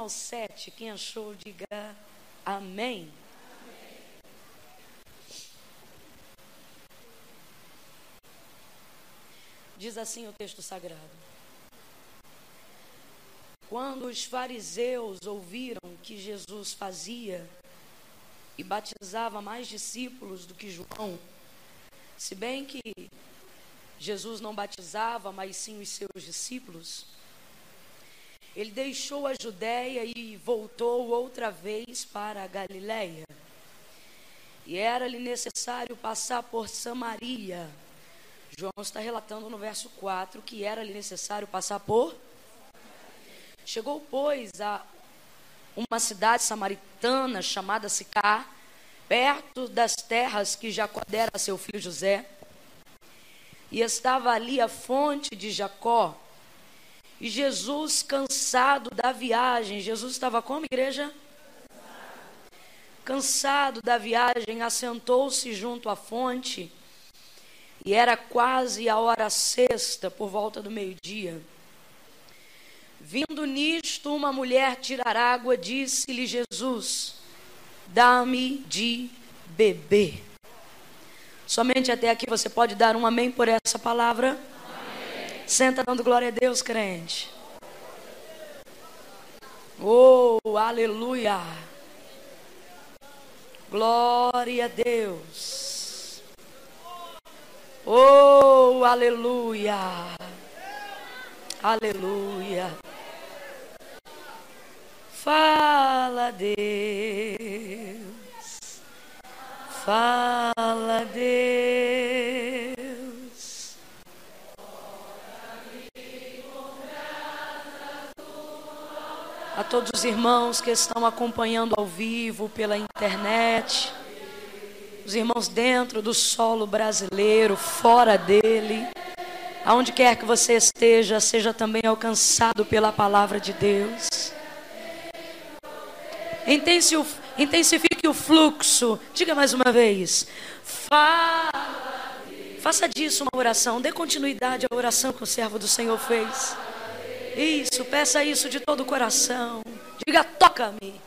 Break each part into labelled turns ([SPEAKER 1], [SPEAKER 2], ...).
[SPEAKER 1] ao 7, quem achou, diga amém. Diz assim o texto sagrado. Quando os fariseus ouviram que Jesus fazia e batizava mais discípulos do que João, se bem que Jesus não batizava, mas sim os seus discípulos, ele deixou a Judéia e voltou outra vez para a Galiléia. E era-lhe necessário passar por Samaria. João está relatando no verso 4 que era-lhe necessário passar por. Chegou, pois, a uma cidade samaritana chamada Sicá, perto das terras que Jacó dera a seu filho José. E estava ali a fonte de Jacó. E Jesus, cansado da viagem, Jesus estava como igreja? Cansado da viagem, assentou-se junto à fonte. E era quase a hora sexta, por volta do meio-dia. Vindo nisto, uma mulher tirar água, disse-lhe Jesus: Dá-me de beber. Somente até aqui você pode dar um amém por essa palavra? Senta dando glória a Deus, crente. Oh, aleluia. Glória a Deus. Oh, aleluia. Aleluia. Fala, Deus. Fala, Deus. Todos os irmãos que estão acompanhando ao vivo pela internet, os irmãos dentro do solo brasileiro, fora dele, aonde quer que você esteja, seja também alcançado pela palavra de Deus. Intensifique o fluxo. Diga mais uma vez. Fala. Faça disso uma oração. Dê continuidade à oração que o servo do Senhor fez. Isso, peça isso de todo o coração. Diga, toca-me.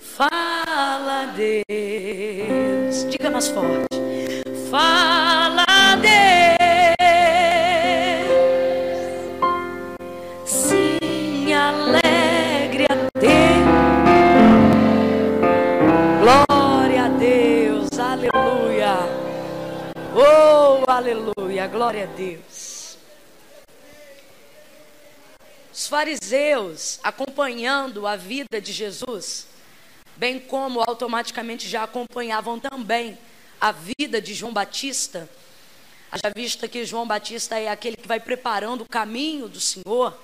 [SPEAKER 1] Fala, Deus. Diga mais forte. Fala, aleluia, glória a Deus. Os fariseus, acompanhando a vida de Jesus, bem como automaticamente já acompanhavam também a vida de João Batista, já vista que João Batista é aquele que vai preparando o caminho do Senhor,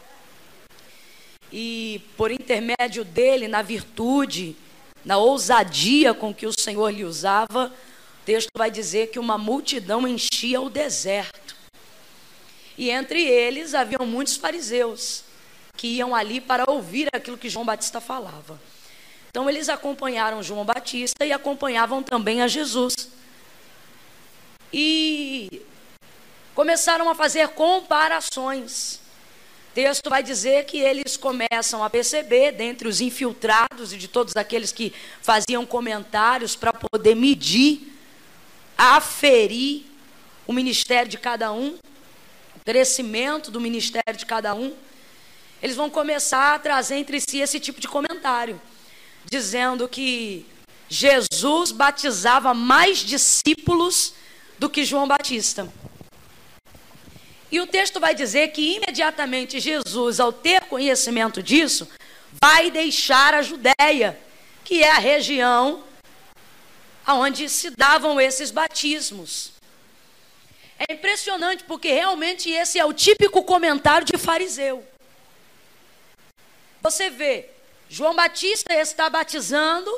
[SPEAKER 1] e por intermédio dele, na virtude, na ousadia com que o Senhor lhe usava, o texto vai dizer que uma multidão enchia o deserto. E entre eles haviam muitos fariseus que iam ali para ouvir aquilo que João Batista falava. Então eles acompanharam João Batista e acompanhavam também a Jesus. E começaram a fazer comparações. O texto vai dizer que eles começam a perceber, dentre os infiltrados e de todos aqueles que faziam comentários para poder medir aferir o ministério de cada um, o crescimento do ministério de cada um, eles vão começar a trazer entre si esse tipo de comentário, dizendo que Jesus batizava mais discípulos do que João Batista. E o texto vai dizer que imediatamente Jesus, ao ter conhecimento disso, vai deixar a Judéia, que é a região aonde se davam esses batismos. É impressionante porque realmente esse é o típico comentário de fariseu. Você vê, João Batista está batizando,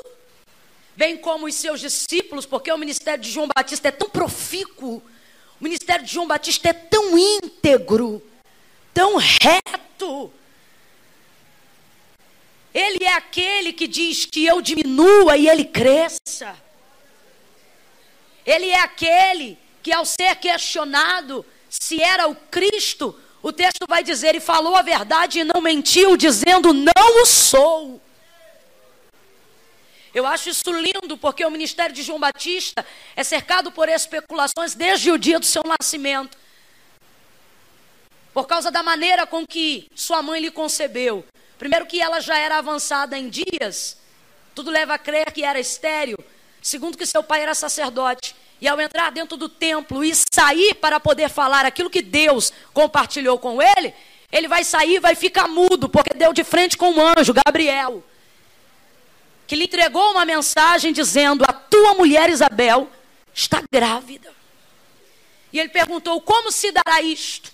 [SPEAKER 1] bem como os seus discípulos, porque o ministério de João Batista é tão profícuo, o ministério de João Batista é tão íntegro, tão reto. Ele é aquele que diz que eu diminua e ele cresça. Ele é aquele que ao ser questionado se era o Cristo, o texto vai dizer: e falou a verdade e não mentiu, dizendo: não o sou. Eu acho isso lindo, porque o ministério de João Batista é cercado por especulações desde o dia do seu nascimento. Por causa da maneira com que sua mãe lhe concebeu. Primeiro, que ela já era avançada em dias, tudo leva a crer que era estéril. Segundo, que seu pai era sacerdote. E ao entrar dentro do templo e sair para poder falar aquilo que Deus compartilhou com ele, ele vai sair e vai ficar mudo, porque deu de frente com um anjo, Gabriel, que lhe entregou uma mensagem dizendo: A tua mulher Isabel está grávida. E ele perguntou: Como se dará isto?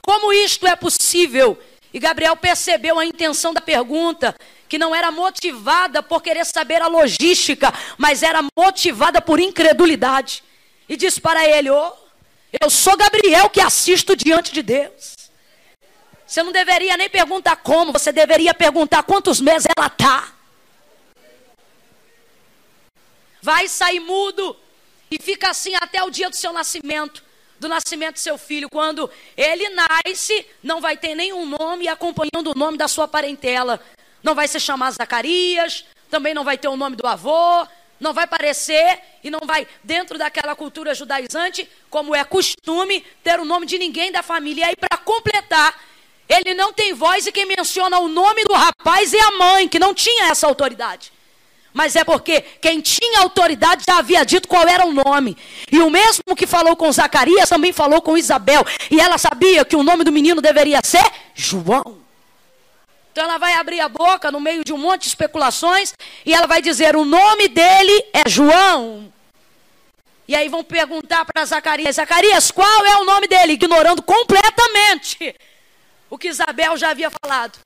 [SPEAKER 1] Como isto é possível? E Gabriel percebeu a intenção da pergunta, que não era motivada por querer saber a logística, mas era motivada por incredulidade. E disse para ele: oh, Eu sou Gabriel que assisto diante de Deus. Você não deveria nem perguntar como, você deveria perguntar quantos meses ela está. Vai sair mudo e fica assim até o dia do seu nascimento do nascimento do seu filho. Quando ele nasce, não vai ter nenhum nome acompanhando o nome da sua parentela. Não vai ser chamado Zacarias, também não vai ter o nome do avô, não vai parecer e não vai, dentro daquela cultura judaizante, como é costume, ter o nome de ninguém da família. E aí, para completar, ele não tem voz e quem menciona o nome do rapaz é a mãe, que não tinha essa autoridade. Mas é porque quem tinha autoridade já havia dito qual era o nome. E o mesmo que falou com Zacarias também falou com Isabel. E ela sabia que o nome do menino deveria ser João. Então ela vai abrir a boca no meio de um monte de especulações e ela vai dizer: o nome dele é João. E aí vão perguntar para Zacarias: Zacarias, qual é o nome dele? Ignorando completamente o que Isabel já havia falado.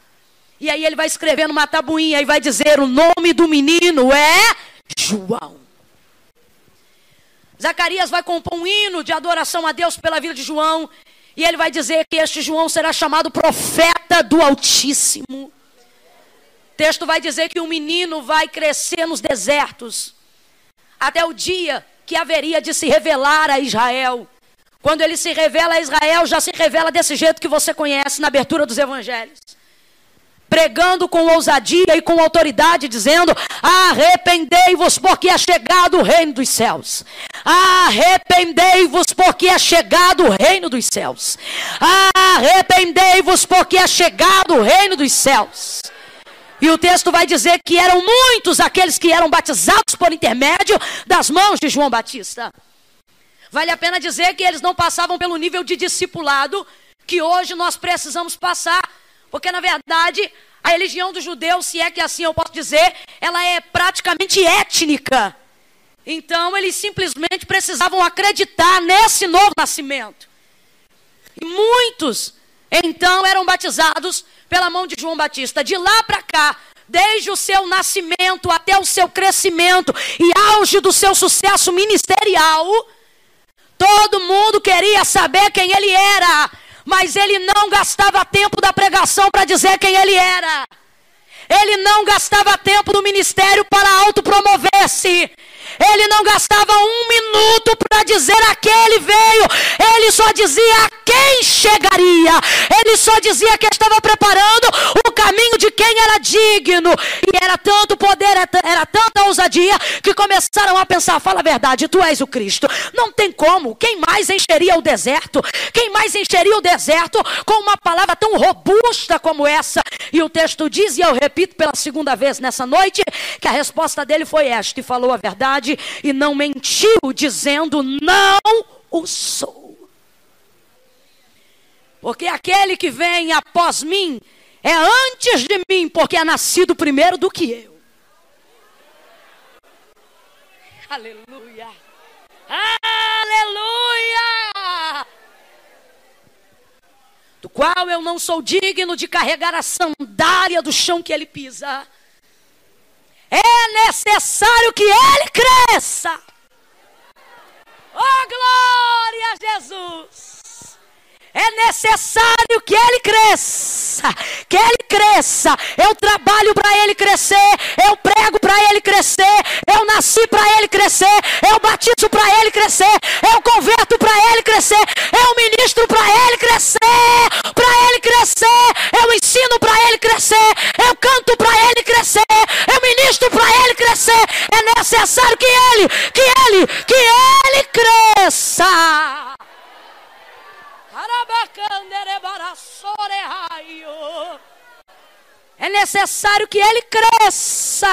[SPEAKER 1] E aí ele vai escrever numa tabuinha e vai dizer: o nome do menino é João. Zacarias vai compor um hino de adoração a Deus pela vida de João. E ele vai dizer que este João será chamado profeta do Altíssimo. O texto vai dizer que o menino vai crescer nos desertos até o dia que haveria de se revelar a Israel. Quando ele se revela a Israel, já se revela desse jeito que você conhece na abertura dos evangelhos pregando com ousadia e com autoridade, dizendo: Arrependei-vos, porque é chegado o reino dos céus. Arrependei-vos, porque é chegado o reino dos céus. Arrependei-vos, porque é chegado o reino dos céus. E o texto vai dizer que eram muitos aqueles que eram batizados por intermédio das mãos de João Batista. Vale a pena dizer que eles não passavam pelo nível de discipulado que hoje nós precisamos passar porque, na verdade, a religião dos judeus, se é que assim eu posso dizer, ela é praticamente étnica. Então, eles simplesmente precisavam acreditar nesse novo nascimento. E muitos, então, eram batizados pela mão de João Batista. De lá para cá, desde o seu nascimento até o seu crescimento e auge do seu sucesso ministerial, todo mundo queria saber quem ele era mas ele não gastava tempo da pregação para dizer quem ele era. Ele não gastava tempo do ministério para autopromover-se. Ele não gastava um minuto para dizer a quem ele veio. Ele só dizia a quem chegaria. Ele só dizia que estava preparando o caminho de quem era digno. E era tanto poder, era tanta ousadia que começaram a pensar: fala a verdade, tu és o Cristo. Não tem como. Quem mais encheria o deserto? Quem mais encheria o deserto com uma palavra tão robusta como essa? E o texto diz, e eu repito pela segunda vez nessa noite, que a resposta dele foi esta: e falou a verdade e não mentiu, dizendo: Não o sou. Porque aquele que vem após mim é antes de mim, porque é nascido primeiro do que eu. Aleluia! Aleluia! Do qual eu não sou digno de carregar a sandália do chão que ele pisa. É necessário que ele cresça. Oh, glória a Jesus! É necessário que ele cresça, que ele cresça. Eu trabalho para ele crescer, eu prego para ele crescer, eu nasci para ele crescer, eu batizo para ele crescer, eu converto para ele crescer, eu ministro para ele crescer, para ele crescer, eu ensino para ele crescer, eu canto para ele crescer, eu ministro para ele crescer. É necessário que ele, que ele, que ele cresça. É necessário que ele cresça.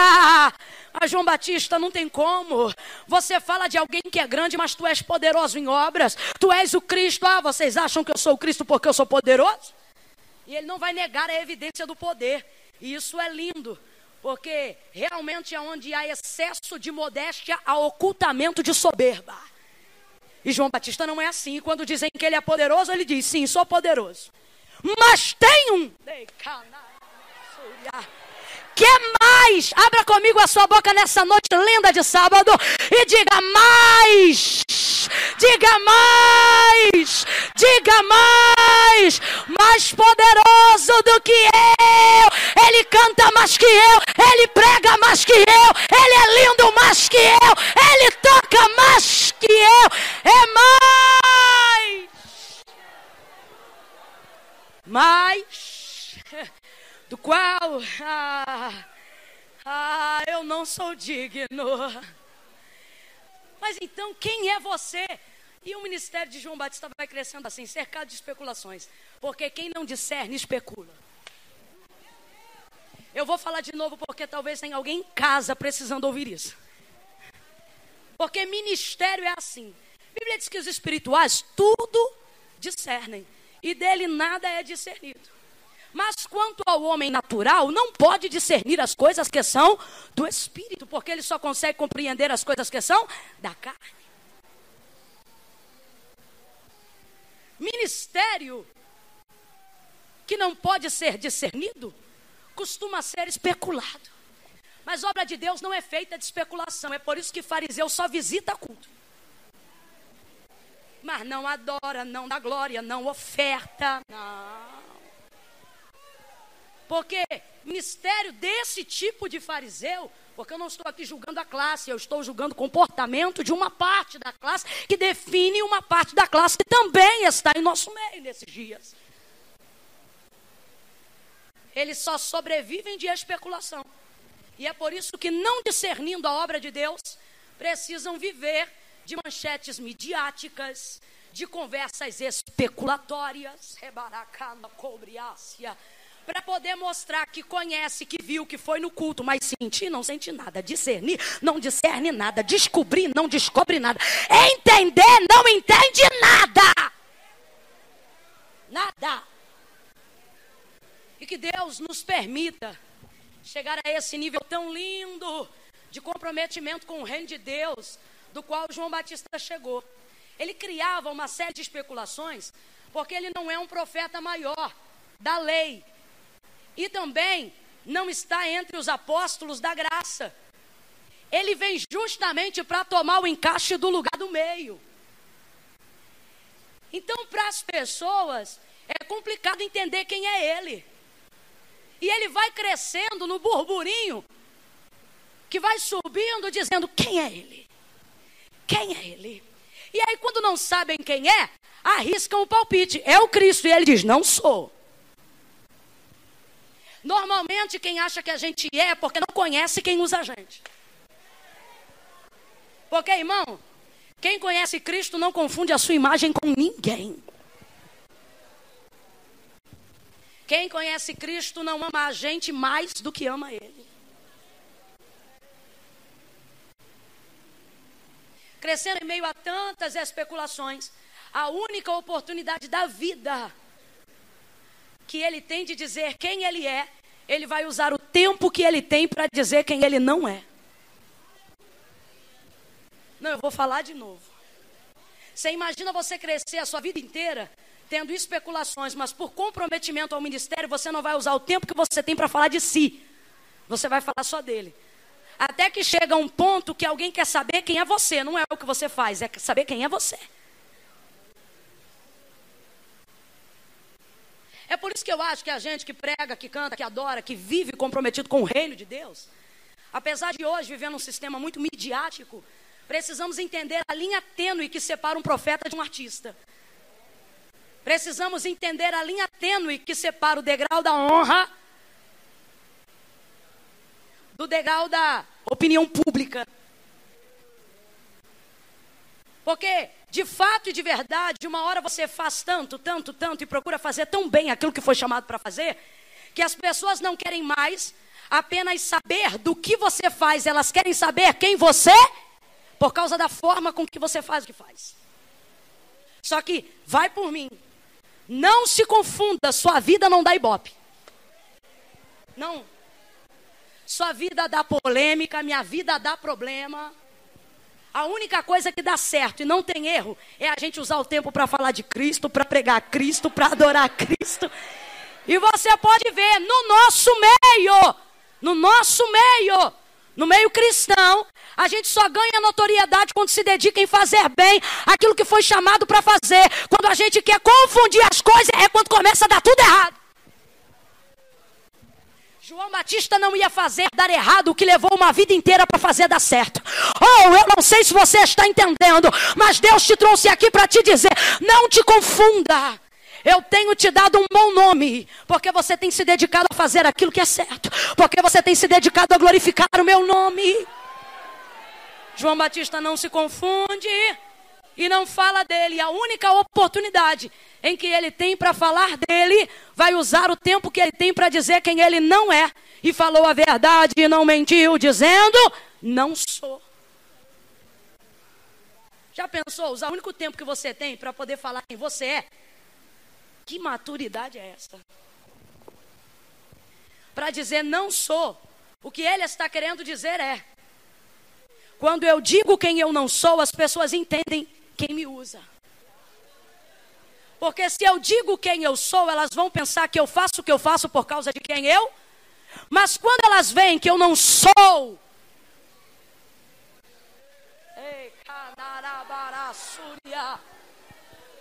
[SPEAKER 1] Ah, João Batista, não tem como. Você fala de alguém que é grande, mas tu és poderoso em obras. Tu és o Cristo. Ah, vocês acham que eu sou o Cristo porque eu sou poderoso? E ele não vai negar a evidência do poder. E isso é lindo. Porque realmente é onde há excesso de modéstia, há ocultamento de soberba. E João Batista não é assim. E quando dizem que ele é poderoso, ele diz: sim, sou poderoso. Mas tem um. Que mais? Abra comigo a sua boca nessa noite linda de sábado e diga mais. Diga mais. Diga mais. Mais poderoso do que eu. Ele canta mais que eu. Ele prega mais que eu. Ele é lindo mais que eu. Ele toca mais que eu. É mais. Mais do qual ah, ah, eu não sou digno. Mas então, quem é você? E o ministério de João Batista vai crescendo assim, cercado de especulações. Porque quem não discerne, especula. Eu vou falar de novo porque talvez tenha alguém em casa precisando ouvir isso. Porque ministério é assim. A Bíblia diz que os espirituais tudo discernem. E dele nada é discernido. Mas quanto ao homem natural, não pode discernir as coisas que são do espírito, porque ele só consegue compreender as coisas que são da carne. Ministério que não pode ser discernido costuma ser especulado. Mas obra de Deus não é feita de especulação, é por isso que fariseu só visita culto. Mas não adora, não dá glória, não oferta, não. Porque mistério desse tipo de fariseu, porque eu não estou aqui julgando a classe, eu estou julgando o comportamento de uma parte da classe que define uma parte da classe que também está em nosso meio nesses dias. Eles só sobrevivem de especulação. E é por isso que, não discernindo a obra de Deus, precisam viver de manchetes midiáticas, de conversas especulatórias, rebaracana, cobriácia, para poder mostrar que conhece, que viu, que foi no culto, mas sentir, não sente nada, discernir, não discerne nada, descobrir, não descobre nada, entender, não entende nada. Nada. E que Deus nos permita chegar a esse nível tão lindo de comprometimento com o reino de Deus, do qual João Batista chegou. Ele criava uma série de especulações, porque ele não é um profeta maior da lei, e também não está entre os apóstolos da graça. Ele vem justamente para tomar o encaixe do lugar do meio. Então, para as pessoas, é complicado entender quem é ele. E ele vai crescendo no burburinho, que vai subindo, dizendo: quem é ele? Quem é ele? E aí, quando não sabem quem é, arriscam o palpite: é o Cristo. E ele diz: não sou. Normalmente quem acha que a gente é, é porque não conhece quem usa a gente. Porque, irmão, quem conhece Cristo não confunde a sua imagem com ninguém. Quem conhece Cristo não ama a gente mais do que ama Ele. Crescendo em meio a tantas especulações, a única oportunidade da vida que ele tem de dizer quem ele é, ele vai usar o tempo que ele tem para dizer quem ele não é. Não, eu vou falar de novo. Você imagina você crescer a sua vida inteira tendo especulações, mas por comprometimento ao ministério, você não vai usar o tempo que você tem para falar de si. Você vai falar só dele. Até que chega um ponto que alguém quer saber quem é você, não é o que você faz, é saber quem é você. É por isso que eu acho que a gente que prega, que canta, que adora, que vive comprometido com o reino de Deus, apesar de hoje viver num sistema muito midiático, Precisamos entender a linha tênue que separa um profeta de um artista. Precisamos entender a linha tênue que separa o degrau da honra do degrau da opinião pública. Porque, de fato e de verdade, uma hora você faz tanto, tanto, tanto e procura fazer tão bem aquilo que foi chamado para fazer, que as pessoas não querem mais apenas saber do que você faz, elas querem saber quem você é, por causa da forma com que você faz o que faz. Só que, vai por mim, não se confunda, sua vida não dá ibope. Não. Sua vida dá polêmica, minha vida dá problema. A única coisa que dá certo e não tem erro é a gente usar o tempo para falar de Cristo, para pregar Cristo, para adorar Cristo. E você pode ver no nosso meio, no nosso meio, no meio cristão, a gente só ganha notoriedade quando se dedica em fazer bem aquilo que foi chamado para fazer. Quando a gente quer confundir as coisas, é quando começa a dar tudo errado. João Batista não ia fazer dar errado o que levou uma vida inteira para fazer dar certo. Oh, eu não sei se você está entendendo, mas Deus te trouxe aqui para te dizer: não te confunda. Eu tenho te dado um bom nome, porque você tem se dedicado a fazer aquilo que é certo, porque você tem se dedicado a glorificar o meu nome. João Batista não se confunde e não fala dele. A única oportunidade em que ele tem para falar dele, vai usar o tempo que ele tem para dizer quem ele não é. E falou a verdade e não mentiu, dizendo: Não sou. Já pensou usar o único tempo que você tem para poder falar quem você é? Que maturidade é essa? Para dizer não sou, o que ele está querendo dizer é: quando eu digo quem eu não sou, as pessoas entendem quem me usa. Porque se eu digo quem eu sou, elas vão pensar que eu faço o que eu faço por causa de quem eu. Mas quando elas veem que eu não sou. Ei,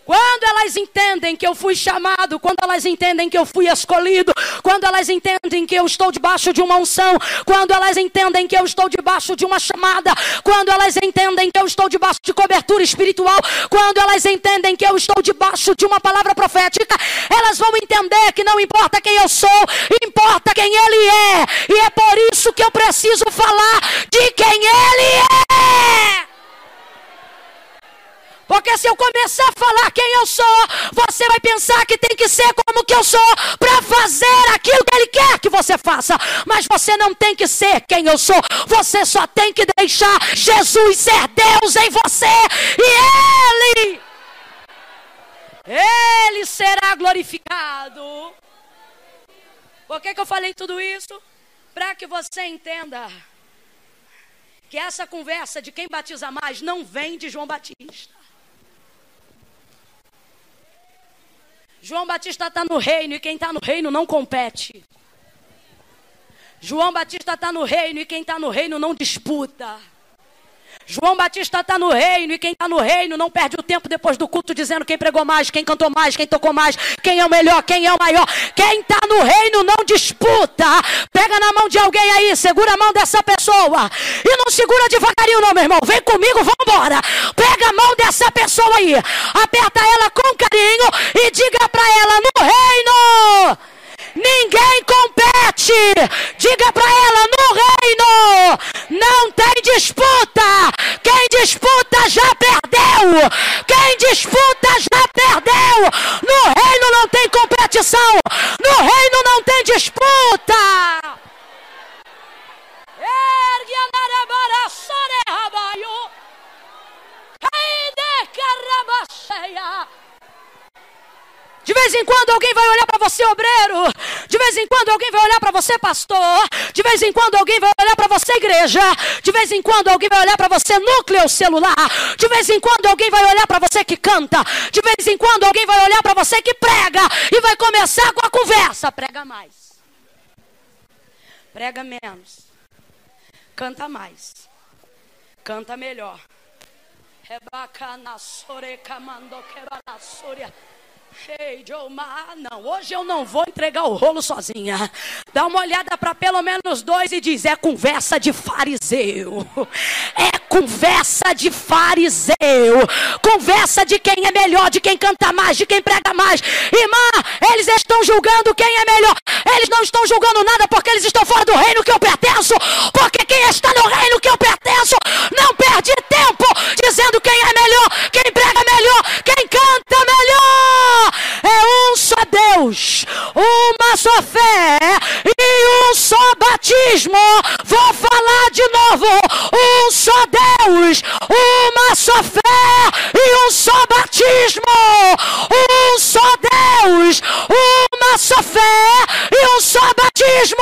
[SPEAKER 1] quando elas entendem que eu fui chamado, quando elas entendem que eu fui escolhido, quando elas entendem que eu estou debaixo de uma unção, quando elas entendem que eu estou debaixo de uma chamada, quando elas entendem que eu estou debaixo de cobertura espiritual, quando elas entendem que eu estou debaixo de uma palavra profética, elas vão entender que não importa quem eu sou, importa quem ele é, e é por isso que eu preciso falar de quem ele é. Porque se eu começar a falar quem eu sou, você vai pensar que tem que ser como que eu sou para fazer aquilo que ele quer que você faça. Mas você não tem que ser quem eu sou. Você só tem que deixar Jesus ser Deus em você e ele ele será glorificado. Por que, que eu falei tudo isso? Para que você entenda que essa conversa de quem batiza mais não vem de João Batista. João Batista está no reino e quem está no reino não compete. João Batista está no reino e quem está no reino não disputa. João Batista está no reino e quem está no reino não perde o tempo depois do culto dizendo quem pregou mais, quem cantou mais, quem tocou mais, quem é o melhor, quem é o maior. Quem está no reino não disputa. Pega na mão de alguém aí, segura a mão dessa pessoa e não segura devagarinho não, meu irmão. Vem comigo, vamos embora. Pega a mão dessa pessoa aí, aperta ela com carinho e diga para ela no reino. Ninguém compete. Diga para ela no reino não tem disputa. Quem disputa já perdeu. Quem disputa já perdeu. No reino não tem competição. No reino não tem disputa. Ergue a De vez em quando alguém vai olhar para você, obreiro. De vez em quando alguém vai olhar para você, pastor. De vez em quando alguém vai olhar para você, igreja. De vez em quando alguém vai olhar para você, núcleo celular. De vez em quando alguém vai olhar para você que canta. De vez em quando alguém vai olhar para você que prega. E vai começar com a conversa. Prega mais. Prega menos. Canta mais. Canta melhor. Rebacana sore camando quebra Ei, Jomar, não, hoje eu não vou entregar o rolo sozinha. Dá uma olhada para pelo menos dois e diz: é conversa de fariseu. É conversa de fariseu. Conversa de quem é melhor, de quem canta mais, de quem prega mais. Irmã, eles estão julgando quem é melhor. Eles não estão julgando nada porque eles estão fora do reino que eu pertenço. Porque quem está no reino que eu pertenço não perde tempo dizendo quem é melhor, quem prega melhor, quem canta melhor. Deus, uma só fé e um só batismo. Vou falar de novo: um só Deus, uma só fé e um só batismo. Um só Deus, uma só fé e um só batismo.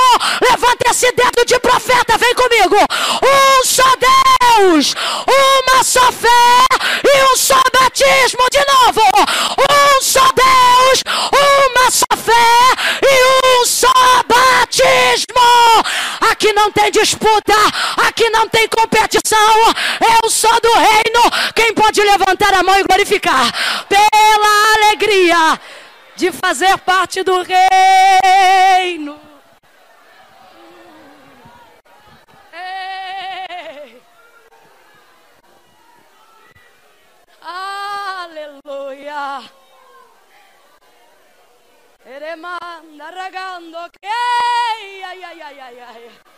[SPEAKER 1] Levanta esse dedo de profeta, vem comigo. Um só Deus, uma só fé e um só batismo. De novo, um só Deus, uma só fé e um só batismo. Aqui não tem disputa, aqui não tem competição. Eu sou do reino. Quem pode levantar a mão e glorificar? Pela alegria de fazer parte do reino. Ei. Aleluia. Eremanda ragando ai ai ai ai ai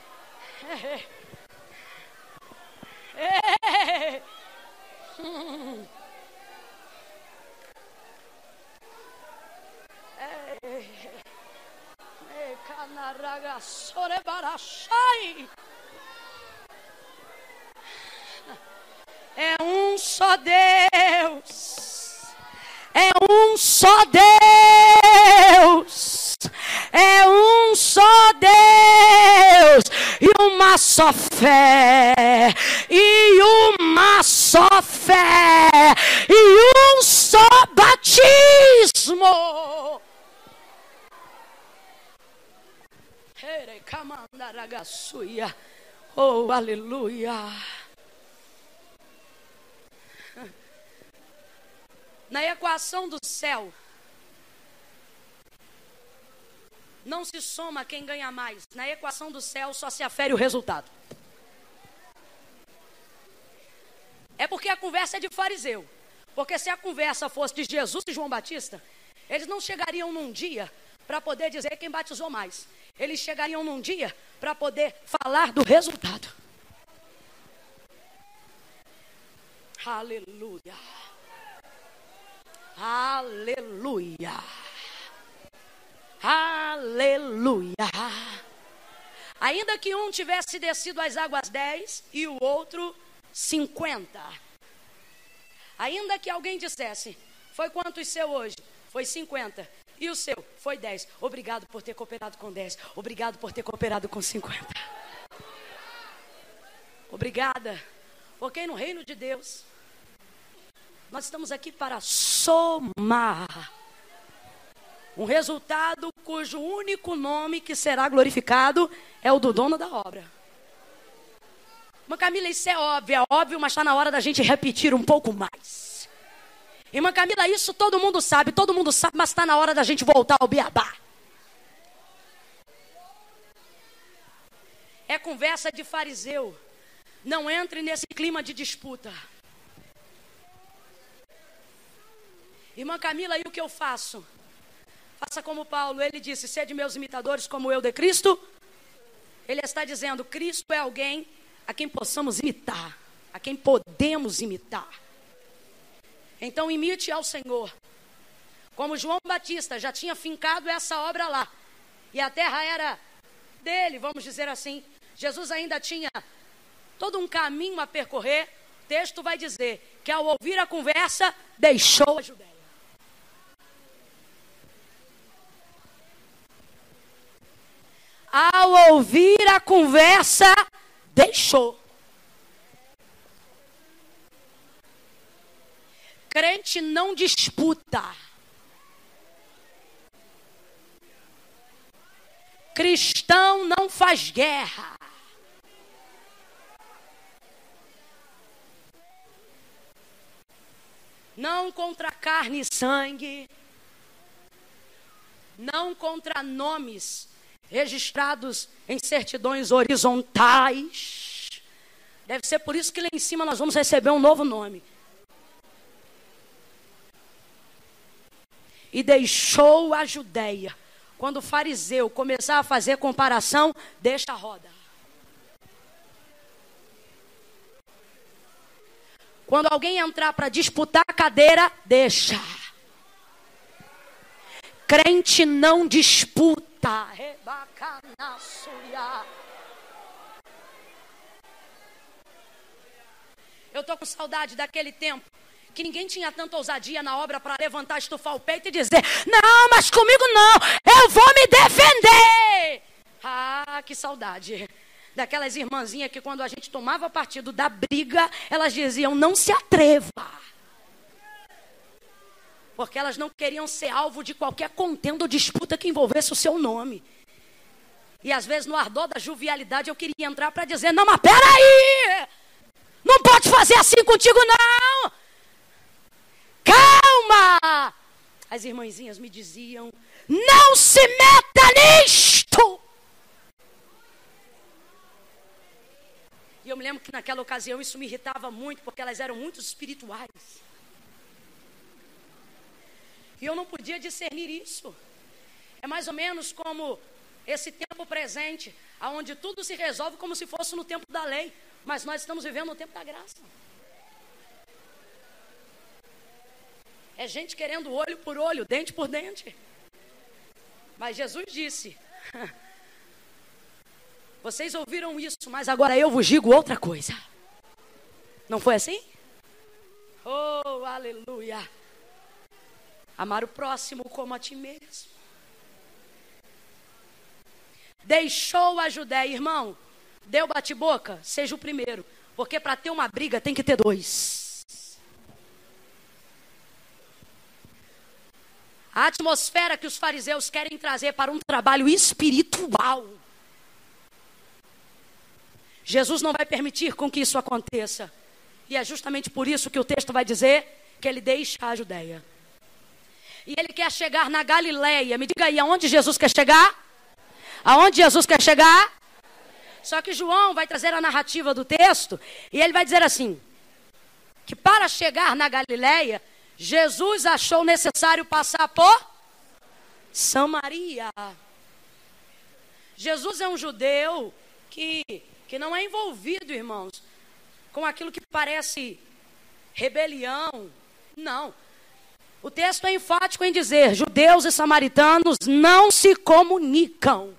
[SPEAKER 1] É um só Deus. É um só Deus. Uma só fé. E uma só fé. E um só batismo. Oh, aleluia. Na equação do céu, não se soma quem ganha mais. Na equação do céu só se afere o resultado. É porque a conversa é de fariseu. Porque se a conversa fosse de Jesus e João Batista, eles não chegariam num dia para poder dizer quem batizou mais. Eles chegariam num dia para poder falar do resultado. Aleluia. Aleluia. Aleluia. Ainda que um tivesse descido às águas 10 e o outro 50. Ainda que alguém dissesse: Foi quanto o seu hoje? Foi 50. E o seu? Foi 10. Obrigado por ter cooperado com 10. Obrigado por ter cooperado com 50. Obrigada. Porque no reino de Deus, nós estamos aqui para somar um resultado cujo único nome que será glorificado é o do dono da obra. Mas Camila, isso é óbvio, é óbvio, mas está na hora da gente repetir um pouco mais. Irmã Camila, isso todo mundo sabe, todo mundo sabe, mas está na hora da gente voltar ao beabá. É conversa de fariseu. Não entre nesse clima de disputa. Irmã Camila, e o que eu faço? Faça como Paulo, ele disse: sede meus imitadores como eu de Cristo. Ele está dizendo: Cristo é alguém a quem possamos imitar, a quem podemos imitar. Então imite ao Senhor. Como João Batista já tinha fincado essa obra lá, e a terra era dele, vamos dizer assim. Jesus ainda tinha todo um caminho a percorrer. O texto vai dizer que ao ouvir a conversa, deixou a Judéia. Ao ouvir a conversa, deixou. Crente não disputa. Cristão não faz guerra. Não contra carne e sangue, não contra nomes registrados em certidões horizontais. Deve ser por isso que lá em cima nós vamos receber um novo nome. E deixou a Judéia. Quando o fariseu começar a fazer comparação, deixa a roda. Quando alguém entrar para disputar a cadeira, deixa. Crente não disputa. Eu estou com saudade daquele tempo que ninguém tinha tanta ousadia na obra para levantar, estufar o peito e dizer: Não, mas comigo não, eu vou me defender. Ah, que saudade. Daquelas irmãzinhas que quando a gente tomava partido da briga, elas diziam: Não se atreva porque elas não queriam ser alvo de qualquer contenda ou disputa que envolvesse o seu nome. E às vezes, no ardor da jovialidade, eu queria entrar para dizer: Não, mas peraí! Não pode fazer assim contigo, não! Calma! As irmãzinhas me diziam: Não se meta nisto! E eu me lembro que naquela ocasião isso me irritava muito, porque elas eram muito espirituais. E eu não podia discernir isso. É mais ou menos como esse tempo presente, aonde tudo se resolve como se fosse no tempo da lei, mas nós estamos vivendo no tempo da graça. É gente querendo olho por olho, dente por dente. Mas Jesus disse: Vocês ouviram isso, mas agora eu vos digo outra coisa. Não foi assim? Oh, aleluia. Amar o próximo como a ti mesmo. Deixou a Judéia, irmão. Deu bate-boca? Seja o primeiro. Porque para ter uma briga tem que ter dois. A atmosfera que os fariseus querem trazer para um trabalho espiritual. Jesus não vai permitir com que isso aconteça. E é justamente por isso que o texto vai dizer que ele deixa a Judéia. E ele quer chegar na Galileia. Me diga aí, aonde Jesus quer chegar? Aonde Jesus quer chegar? Só que João vai trazer a narrativa do texto e ele vai dizer assim: que para chegar na Galileia, Jesus achou necessário passar por Samaria. Jesus é um judeu que, que não é envolvido, irmãos, com aquilo que parece rebelião. Não. O texto é enfático em dizer: judeus e samaritanos não se comunicam.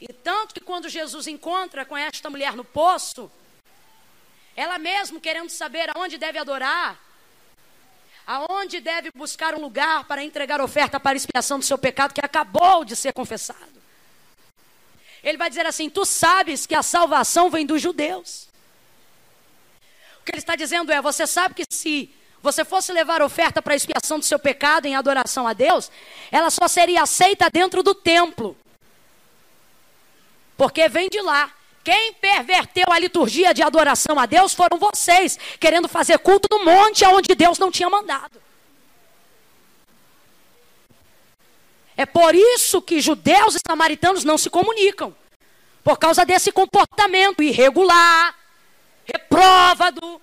[SPEAKER 1] E tanto que quando Jesus encontra com esta mulher no poço, ela mesmo querendo saber aonde deve adorar, aonde deve buscar um lugar para entregar oferta para expiação do seu pecado que acabou de ser confessado. Ele vai dizer assim: Tu sabes que a salvação vem dos judeus. O que ele está dizendo é: Você sabe que se você fosse levar oferta para expiação do seu pecado em adoração a Deus, ela só seria aceita dentro do templo. Porque vem de lá. Quem perverteu a liturgia de adoração a Deus foram vocês, querendo fazer culto no monte onde Deus não tinha mandado. É por isso que judeus e samaritanos não se comunicam. Por causa desse comportamento irregular, repróvado,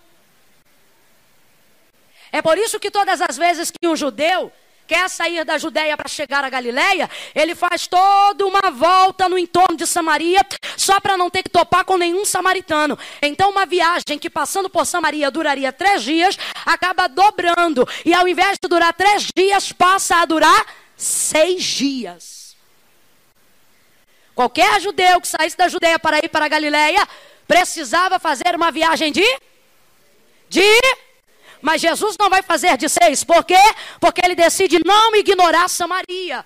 [SPEAKER 1] é por isso que todas as vezes que um judeu quer sair da Judéia para chegar à Galiléia, ele faz toda uma volta no entorno de Samaria, só para não ter que topar com nenhum samaritano. Então, uma viagem que passando por Samaria duraria três dias, acaba dobrando. E ao invés de durar três dias, passa a durar seis dias. Qualquer judeu que saísse da Judéia para ir para a Galiléia, precisava fazer uma viagem de. de mas Jesus não vai fazer de seis. Por quê? Porque ele decide não ignorar Samaria.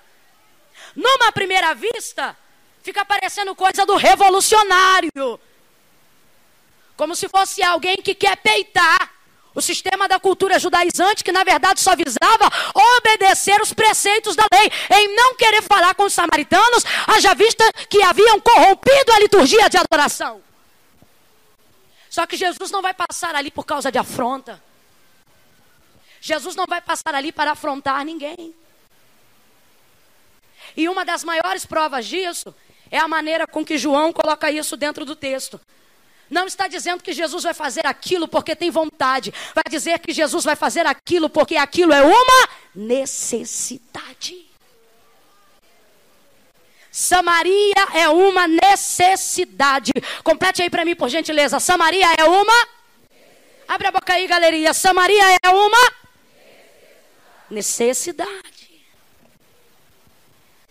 [SPEAKER 1] Numa primeira vista, fica parecendo coisa do revolucionário. Como se fosse alguém que quer peitar o sistema da cultura judaizante, que na verdade só visava obedecer os preceitos da lei, em não querer falar com os samaritanos, haja vista que haviam corrompido a liturgia de adoração. Só que Jesus não vai passar ali por causa de afronta. Jesus não vai passar ali para afrontar ninguém. E uma das maiores provas disso é a maneira com que João coloca isso dentro do texto. Não está dizendo que Jesus vai fazer aquilo porque tem vontade. Vai dizer que Jesus vai fazer aquilo porque aquilo é uma necessidade. Samaria é uma necessidade. Complete aí para mim, por gentileza. Samaria é uma. Abre a boca aí, galeria. Samaria é uma necessidade.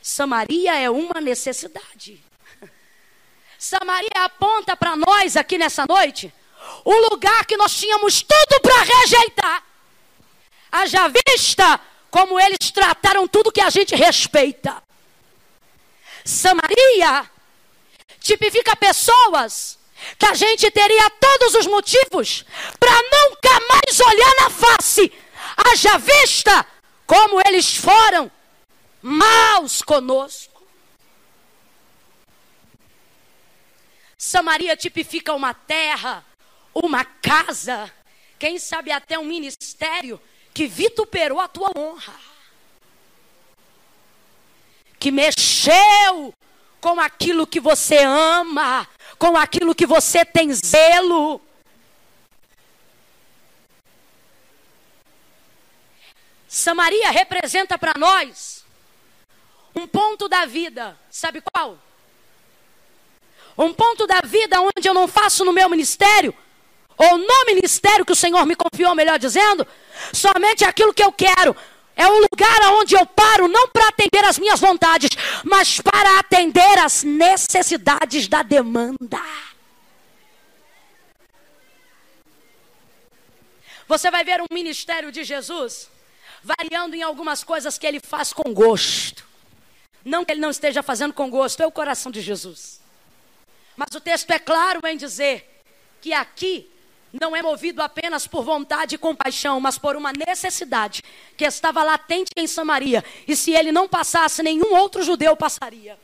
[SPEAKER 1] Samaria é uma necessidade. Samaria aponta para nós aqui nessa noite o lugar que nós tínhamos tudo para rejeitar. Haja vista como eles trataram tudo que a gente respeita. Samaria tipifica pessoas que a gente teria todos os motivos para nunca mais olhar na face. Haja vista como eles foram maus conosco. Samaria tipifica uma terra, uma casa, quem sabe até um ministério que vituperou a tua honra. Que mexeu com aquilo que você ama, com aquilo que você tem zelo. Samaria representa para nós um ponto da vida, sabe qual? Um ponto da vida onde eu não faço no meu ministério, ou no ministério que o Senhor me confiou, melhor dizendo, somente aquilo que eu quero. É um lugar onde eu paro não para atender as minhas vontades, mas para atender as necessidades da demanda. Você vai ver um ministério de Jesus variando em algumas coisas que ele faz com gosto. Não que ele não esteja fazendo com gosto, é o coração de Jesus. Mas o texto é claro em dizer que aqui não é movido apenas por vontade e compaixão, mas por uma necessidade que estava latente em Samaria. E se ele não passasse, nenhum outro judeu passaria.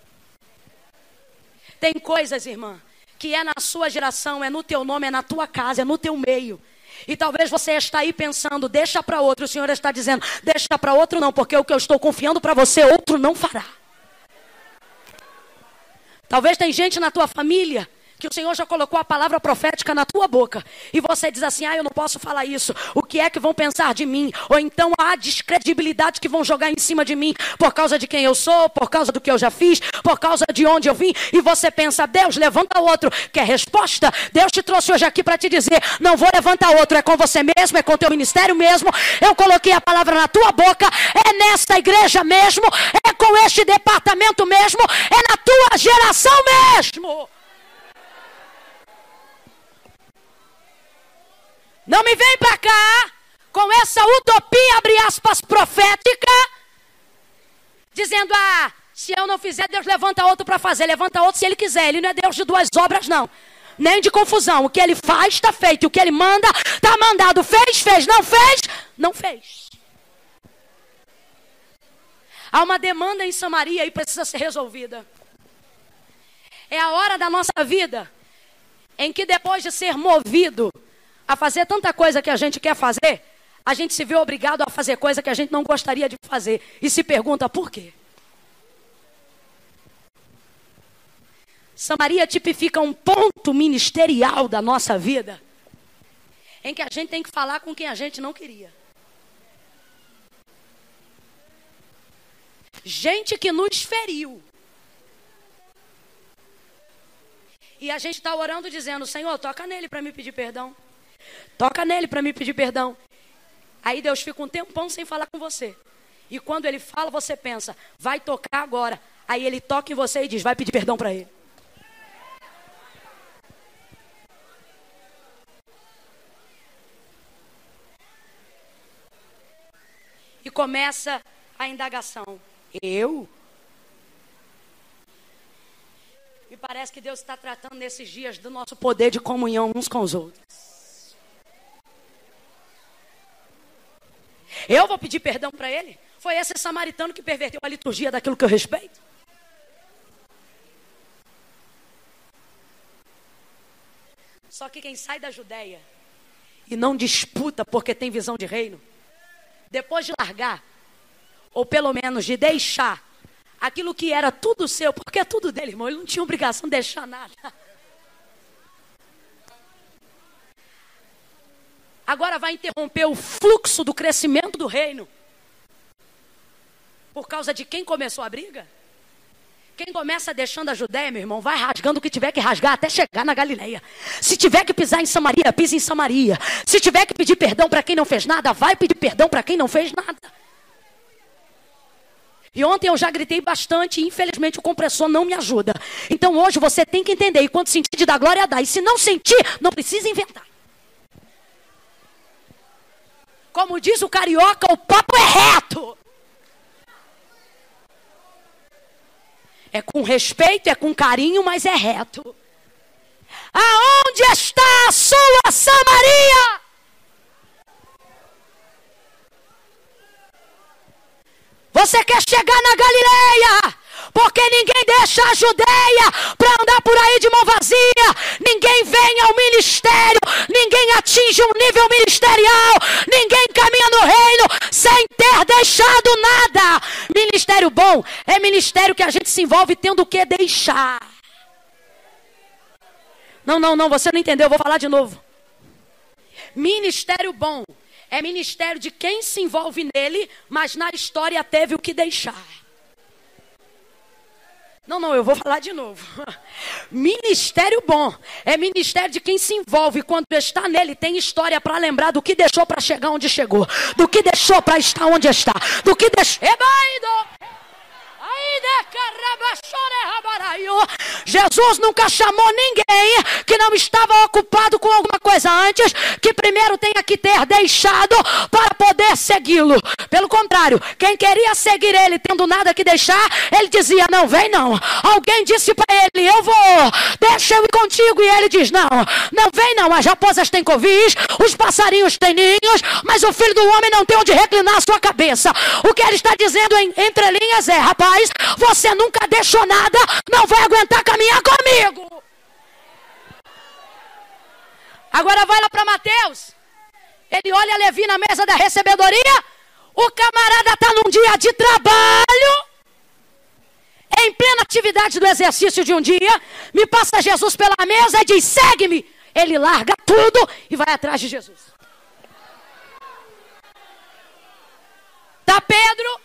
[SPEAKER 1] Tem coisas, irmã, que é na sua geração, é no teu nome, é na tua casa, é no teu meio. E talvez você está aí pensando, deixa para outro. O Senhor está dizendo, deixa para outro não, porque o que eu estou confiando para você, outro não fará. Talvez tem gente na tua família que o Senhor já colocou a palavra profética na tua boca e você diz assim: "Ah, eu não posso falar isso. O que é que vão pensar de mim?" Ou então há descredibilidade que vão jogar em cima de mim por causa de quem eu sou, por causa do que eu já fiz, por causa de onde eu vim, e você pensa: "Deus, levanta outro". Quer resposta? Deus te trouxe hoje aqui para te dizer: "Não vou levantar outro, é com você mesmo, é com teu ministério mesmo. Eu coloquei a palavra na tua boca, é nessa igreja mesmo, é com este departamento mesmo, é na tua geração mesmo". Não me vem para cá com essa utopia, abre aspas, profética, dizendo: ah, se eu não fizer, Deus levanta outro para fazer. Levanta outro se ele quiser. Ele não é Deus de duas obras, não. Nem de confusão. O que ele faz, está feito. O que ele manda, está mandado. Fez, fez. Não fez, não fez. Há uma demanda em Samaria e precisa ser resolvida. É a hora da nossa vida em que, depois de ser movido a fazer tanta coisa que a gente quer fazer, a gente se vê obrigado a fazer coisa que a gente não gostaria de fazer e se pergunta por quê. Samaria tipifica um ponto ministerial da nossa vida em que a gente tem que falar com quem a gente não queria. Gente que nos feriu. E a gente está orando dizendo: Senhor, toca nele para me pedir perdão. Toca nele para me pedir perdão. Aí Deus fica um tempão sem falar com você. E quando ele fala, você pensa, vai tocar agora. Aí ele toca em você e diz, vai pedir perdão para ele. E começa a indagação. Eu? Me parece que Deus está tratando nesses dias do nosso poder de comunhão uns com os outros. Eu vou pedir perdão para ele? Foi esse samaritano que perverteu a liturgia daquilo que eu respeito? Só que quem sai da Judéia e não disputa porque tem visão de reino, depois de largar, ou pelo menos de deixar aquilo que era tudo seu, porque é tudo dele, irmão. Ele não tinha obrigação de deixar nada. Agora vai interromper o fluxo do crescimento do reino. Por causa de quem começou a briga? Quem começa deixando a Judéia, meu irmão, vai rasgando o que tiver que rasgar até chegar na Galileia. Se tiver que pisar em Samaria, pisa em Samaria. Se tiver que pedir perdão para quem não fez nada, vai pedir perdão para quem não fez nada. E ontem eu já gritei bastante e infelizmente o compressor não me ajuda. Então hoje você tem que entender. E quando sentir de dar glória, dar. E se não sentir, não precisa inventar. Como diz o carioca, o papo é reto. É com respeito, é com carinho, mas é reto. Aonde está a sua Samaria? Você quer chegar na Galileia? Porque ninguém deixa a Judeia para andar por aí de mão vazia. Ninguém vem ao ministério, ninguém atinge um nível ministerial, ninguém caminha no reino sem ter deixado nada. Ministério bom é ministério que a gente se envolve tendo o que deixar. Não, não, não, você não entendeu, eu vou falar de novo. Ministério bom é ministério de quem se envolve nele, mas na história teve o que deixar. Não, não, eu vou falar de novo. Ministério bom é ministério de quem se envolve quando está nele tem história para lembrar do que deixou para chegar onde chegou, do que deixou para estar onde está, do que deixou. Jesus nunca chamou ninguém que não estava ocupado com alguma coisa antes, que primeiro tenha que ter deixado para poder segui-lo. Pelo contrário, quem queria seguir ele tendo nada que deixar, ele dizia: Não, vem não. Alguém disse para ele: Eu vou, deixa eu ir contigo. E ele diz: Não, não vem não. As raposas têm covis, os passarinhos têm ninhos, mas o filho do homem não tem onde reclinar a sua cabeça. O que ele está dizendo em entre linhas é: Rapaz, você nunca deixou nada, não vai aguentar caminhar comigo. Agora vai lá para Mateus. Ele olha Levi na mesa da recebedoria. O camarada está num dia de trabalho. Em plena atividade do exercício de um dia. Me passa Jesus pela mesa e diz: segue-me. Ele larga tudo e vai atrás de Jesus. Está Pedro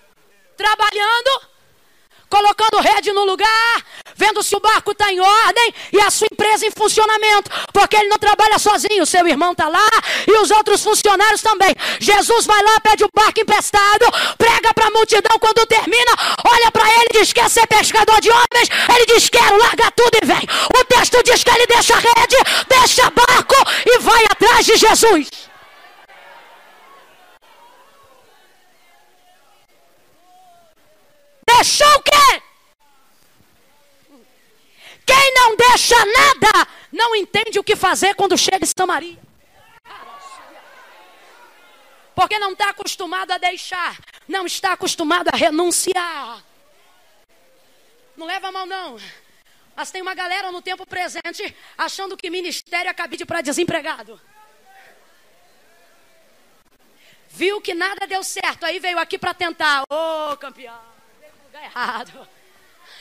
[SPEAKER 1] trabalhando colocando rede no lugar, vendo se o barco está em ordem e a sua empresa em funcionamento, porque ele não trabalha sozinho, seu irmão está lá e os outros funcionários também. Jesus vai lá, pede o barco emprestado, prega para a multidão quando termina, olha para ele e diz: Quer ser pescador de homens? Ele diz: Quero, larga tudo e vem. O texto diz que ele deixa a rede, deixa barco e vai atrás de Jesus. Deixou o quê? Quem não deixa nada, não entende o que fazer quando chega em Samaria. Porque não está acostumado a deixar, não está acostumado a renunciar. Não leva a mão, não. Mas tem uma galera no tempo presente achando que ministério é cabide para desempregado. Viu que nada deu certo, aí veio aqui para tentar. Ô, oh, campeão lugar errado.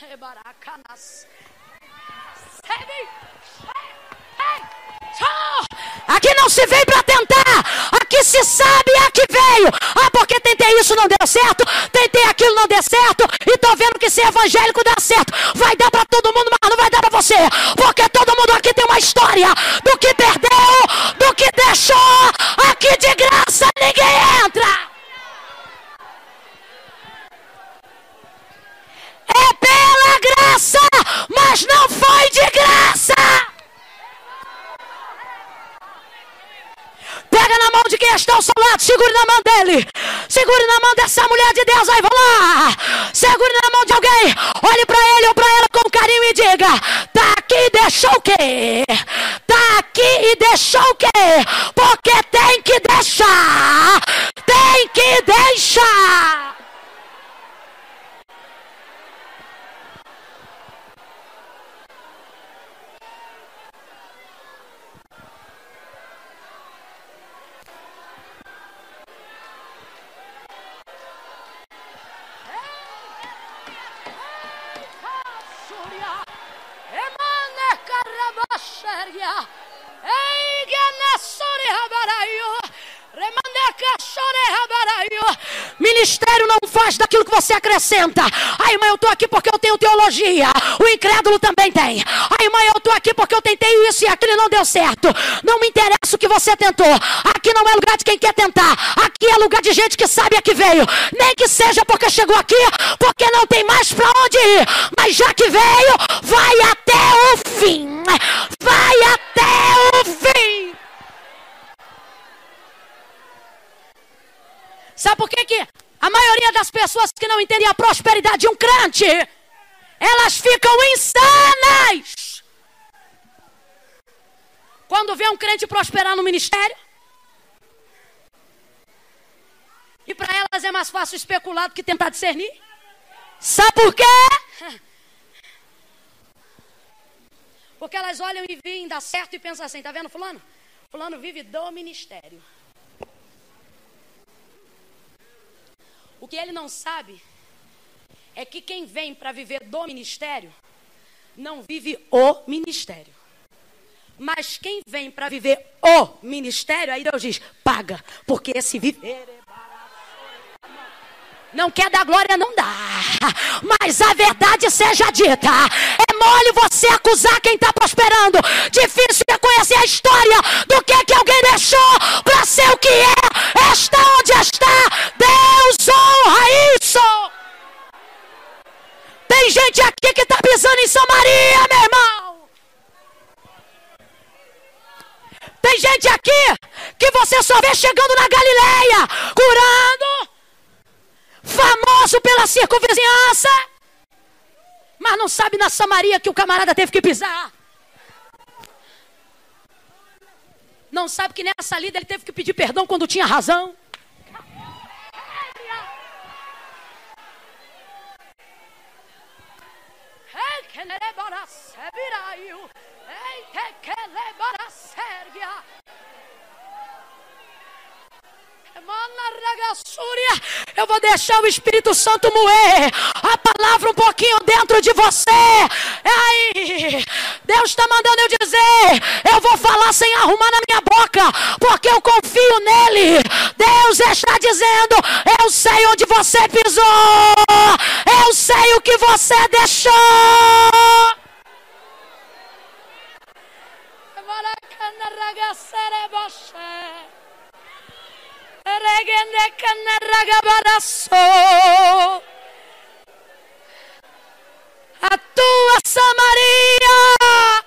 [SPEAKER 1] Rebaracanas. Aqui não se veio para tentar, aqui se sabe a que veio. Ah, porque tentei isso, não deu certo, tentei aquilo, não deu certo, e tô vendo que ser evangélico dá certo. Vai dar para todo mundo, mas não vai dar para você, porque todo mundo aqui tem uma história do que perdeu, do que deixou. Aqui de graça ninguém entra. É pela graça, mas não foi de graça. Pega na mão de quem está ao seu lado, segure na mão dele. Segure na mão dessa mulher de Deus, aí vamos lá. Segure na mão de alguém. Olhe para ele ou para ela com carinho e diga: Tá aqui e deixou o quê? Tá aqui e deixou o quê? Porque tem que deixar. Tem que deixar. Acrescenta. Ai, mãe, eu estou aqui porque eu tenho teologia. O incrédulo também tem. Ai, mãe, eu estou aqui porque eu tentei isso e aquilo não deu certo. Não me interessa o que você tentou. Aqui não é lugar de quem quer tentar. Aqui é lugar de gente que sabe a que veio. Nem que seja porque chegou aqui, porque não tem mais para onde ir. Mas já que veio, vai até o fim. Vai até o fim. Sabe por que, que a maioria das pessoas que não entendem a prosperidade de um crente, elas ficam insanas? Quando vê um crente prosperar no ministério, e para elas é mais fácil especular do que tentar discernir. Sabe por quê? Porque elas olham e veem, dá certo e pensam assim, tá vendo fulano? Fulano vive do ministério. O que ele não sabe é que quem vem para viver do ministério não vive o ministério. Mas quem vem para viver o ministério, aí Deus diz: paga, porque esse viver é não quer dar glória, não dá. Mas a verdade seja dita. É mole você acusar quem está prosperando. Difícil é conhecer a história do que, que alguém deixou para ser o que é. Está onde está. Deus honra isso. Tem gente aqui que está pisando em Samaria, meu irmão. Tem gente aqui que você só vê chegando na Galileia, curando famoso pela circunvizinhança, mas não sabe na Samaria que o camarada teve que pisar. Não sabe que nessa lida ele teve que pedir perdão quando tinha razão. Elevarase, vira eu. Ei, que que levara vou deixar o Espírito Santo moer a palavra um pouquinho dentro de você. Aí, Deus está mandando eu dizer: eu vou falar sem arrumar na minha boca, porque eu confio nele. Deus está dizendo: eu sei onde você pisou, eu sei o que você deixou. A tua Samaria.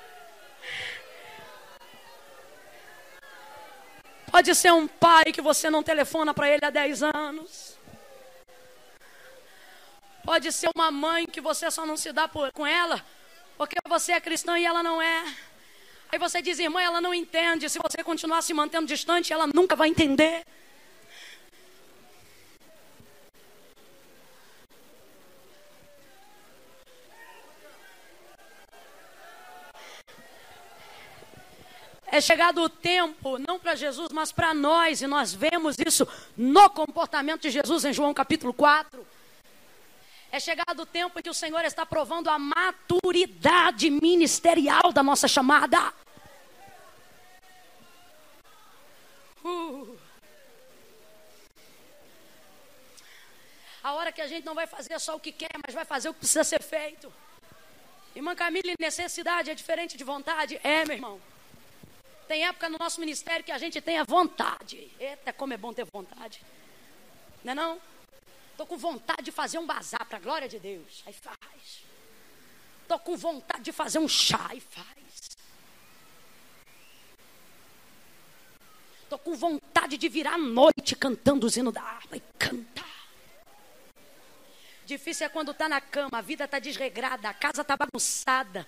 [SPEAKER 1] Pode ser um pai que você não telefona para ele há 10 anos. Pode ser uma mãe que você só não se dá por, com ela porque você é cristão e ela não é. Aí você diz, irmã, ela não entende. Se você continuar se mantendo distante, ela nunca vai entender. É chegado o tempo, não para Jesus, mas para nós, e nós vemos isso no comportamento de Jesus em João capítulo 4. É chegado o tempo em que o Senhor está provando a maturidade ministerial da nossa chamada. Uh. A hora que a gente não vai fazer só o que quer, mas vai fazer o que precisa ser feito. Irmã Camila, necessidade é diferente de vontade? É, meu irmão. Tem época no nosso ministério que a gente tem a vontade. Eita, como é bom ter vontade. Não é não? Estou com vontade de fazer um bazar para a glória de Deus. Aí faz. Estou com vontade de fazer um chá. Aí faz. Estou com vontade de virar a noite cantando o hino da harpa. E canta. Difícil é quando está na cama, a vida está desregrada, a casa está bagunçada.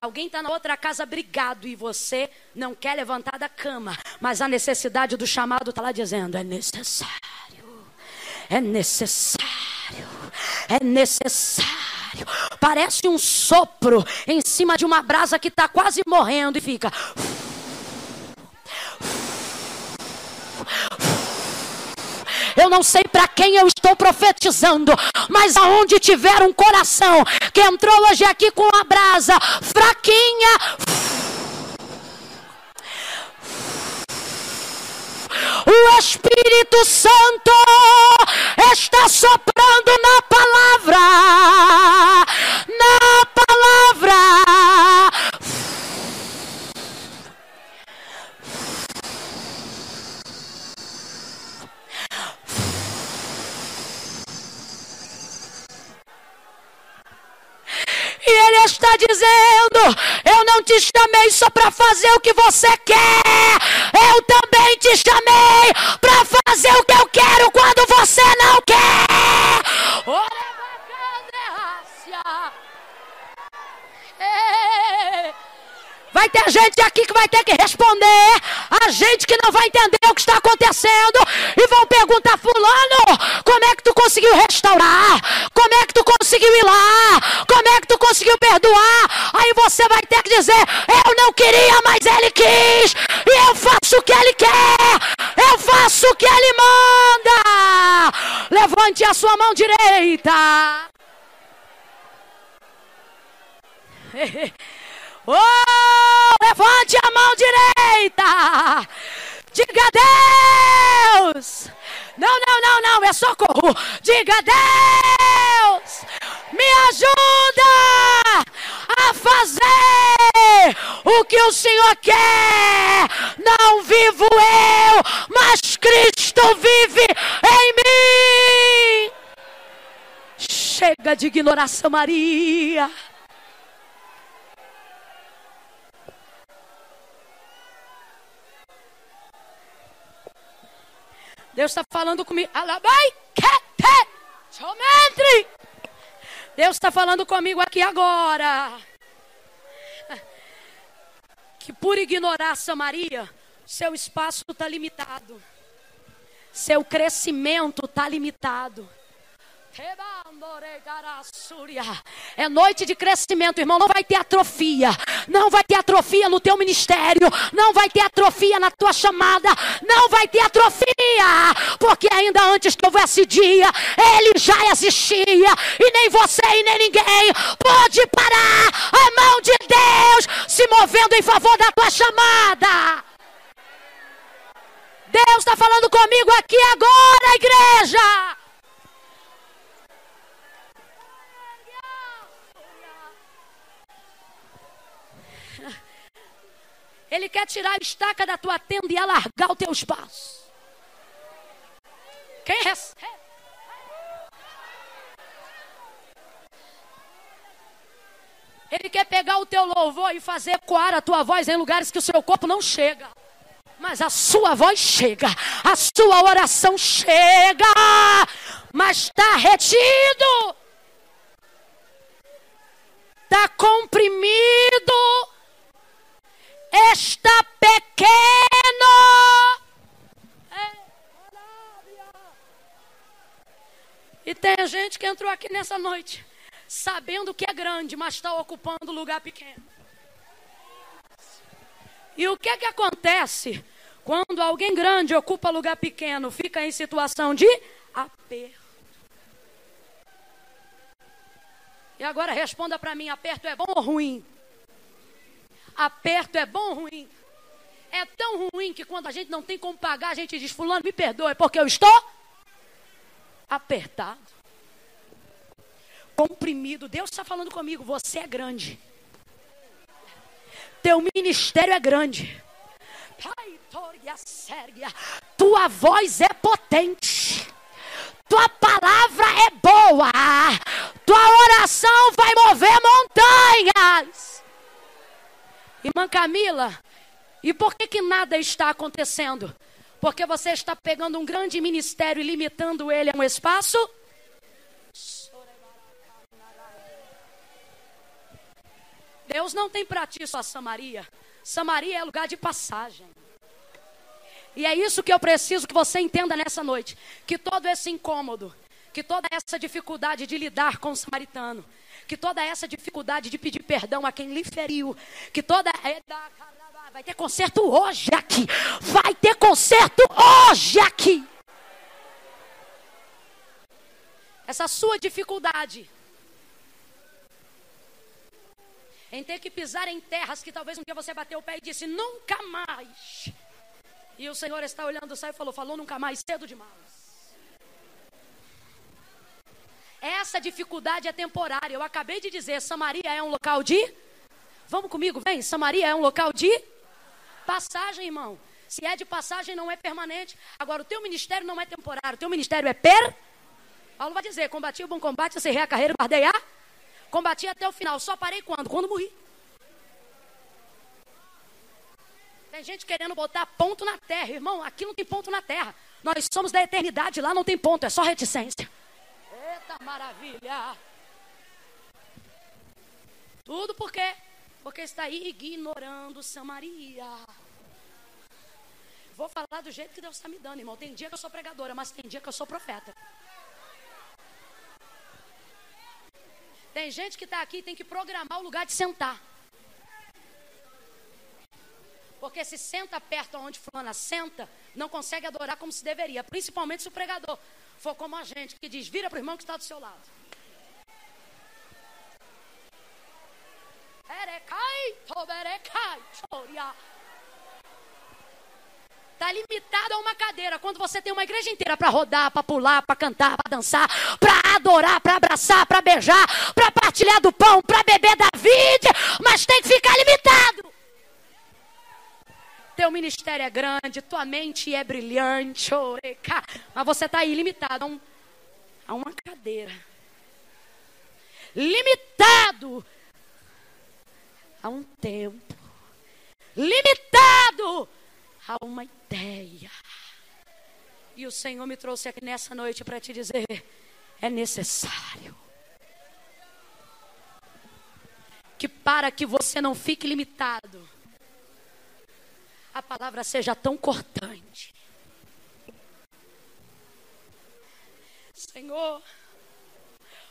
[SPEAKER 1] Alguém está na outra casa brigado e você não quer levantar da cama, mas a necessidade do chamado está lá dizendo: é necessário, é necessário, é necessário. Parece um sopro em cima de uma brasa que está quase morrendo e fica. Eu não sei para quem eu estou profetizando, mas aonde tiver um coração que entrou hoje aqui com a brasa fraquinha, o Espírito Santo está soprando na palavra, na palavra. E Ele está dizendo: Eu não te chamei só para fazer o que você quer, eu também te chamei para fazer o que eu quero quando você não quer. Vai ter gente aqui que vai ter que responder, a gente que não vai entender o que está acontecendo e vão perguntar: Fulano, como é que tu conseguiu restaurar? Como é que tu conseguiu ir lá? Como é que tu conseguiu perdoar? Aí você vai ter que dizer: Eu não queria, mas ele quis, e eu faço o que ele quer, eu faço o que ele manda. Levante a sua mão direita. Oh, levante a mão direita. Diga Deus. Não, não, não, não, é socorro. Diga Deus. Me ajuda a fazer o que o Senhor quer. Não vivo eu, mas Cristo vive em mim. Chega de ignoração, Maria. Deus está falando comigo. Deus está falando comigo aqui agora. Que por ignorar Samaria, seu espaço está limitado. Seu crescimento está limitado. É noite de crescimento, irmão. Não vai ter atrofia. Não vai ter atrofia no teu ministério. Não vai ter atrofia na tua chamada. Não vai ter atrofia. Porque ainda antes que houvesse dia, ele já existia. E nem você e nem ninguém pode parar a mão de Deus se movendo em favor da tua chamada. Deus está falando comigo aqui agora, igreja. Ele quer tirar a estaca da tua tenda e alargar o teu espaço. Quem recebe? Ele quer pegar o teu louvor e fazer coar a tua voz em lugares que o seu corpo não chega. Mas a sua voz chega, a sua oração chega, mas está retido, está comprimido está pequeno. E tem gente que entrou aqui nessa noite sabendo que é grande, mas está ocupando lugar pequeno. E o que é que acontece quando alguém grande ocupa lugar pequeno? Fica em situação de aperto. E agora responda para mim: aperto é bom ou ruim? Aperto é bom ou ruim? É tão ruim que quando a gente não tem como pagar, a gente diz: Fulano, me perdoe, porque eu estou apertado, comprimido. Deus está falando comigo: você é grande, teu ministério é grande. Tua voz é potente. Tua palavra é boa. Tua oração vai mover montanhas. Irmã Camila, e por que, que nada está acontecendo? Porque você está pegando um grande ministério e limitando ele a um espaço? Deus não tem para ti só Samaria. Samaria é lugar de passagem. E é isso que eu preciso que você entenda nessa noite. Que todo esse incômodo, que toda essa dificuldade de lidar com o samaritano, que toda essa dificuldade de pedir perdão a quem lhe feriu, que toda vai ter conserto hoje aqui, vai ter conserto hoje aqui. Essa sua dificuldade em ter que pisar em terras que talvez um dia você bateu o pé e disse nunca mais. E o Senhor está olhando do céu e falou: falou nunca mais, cedo demais. Essa dificuldade é temporária. Eu acabei de dizer, Samaria é um local de. Vamos comigo, vem. Samaria é um local de passagem, irmão. Se é de passagem, não é permanente. Agora, o teu ministério não é temporário, o teu ministério é per. Paulo vai dizer: combati o bom combate, encerrei a carreira, guardei a. Combati até o final. Só parei quando? Quando morri. Tem gente querendo botar ponto na terra. Irmão, aqui não tem ponto na terra. Nós somos da eternidade, lá não tem ponto, é só reticência. Eita maravilha! Tudo por quê? Porque está ignorando Samaria. Vou falar do jeito que Deus está me dando, irmão. Tem dia que eu sou pregadora, mas tem dia que eu sou profeta. Tem gente que está aqui e tem que programar o lugar de sentar. Porque se senta perto onde fulana senta, não consegue adorar como se deveria. Principalmente se o pregador for como a gente, que diz, vira para o irmão que está do seu lado. Está limitado a uma cadeira. Quando você tem uma igreja inteira para rodar, para pular, para cantar, para dançar, para adorar, para abraçar, para beijar, para partilhar do pão, para beber da vida, mas tem que ficar limitado. Teu ministério é grande, tua mente é brilhante, mas você está aí limitado a, um, a uma cadeira. Limitado a um tempo. Limitado a uma ideia. E o Senhor me trouxe aqui nessa noite para te dizer: é necessário. Que para que você não fique limitado, a palavra seja tão cortante. Senhor,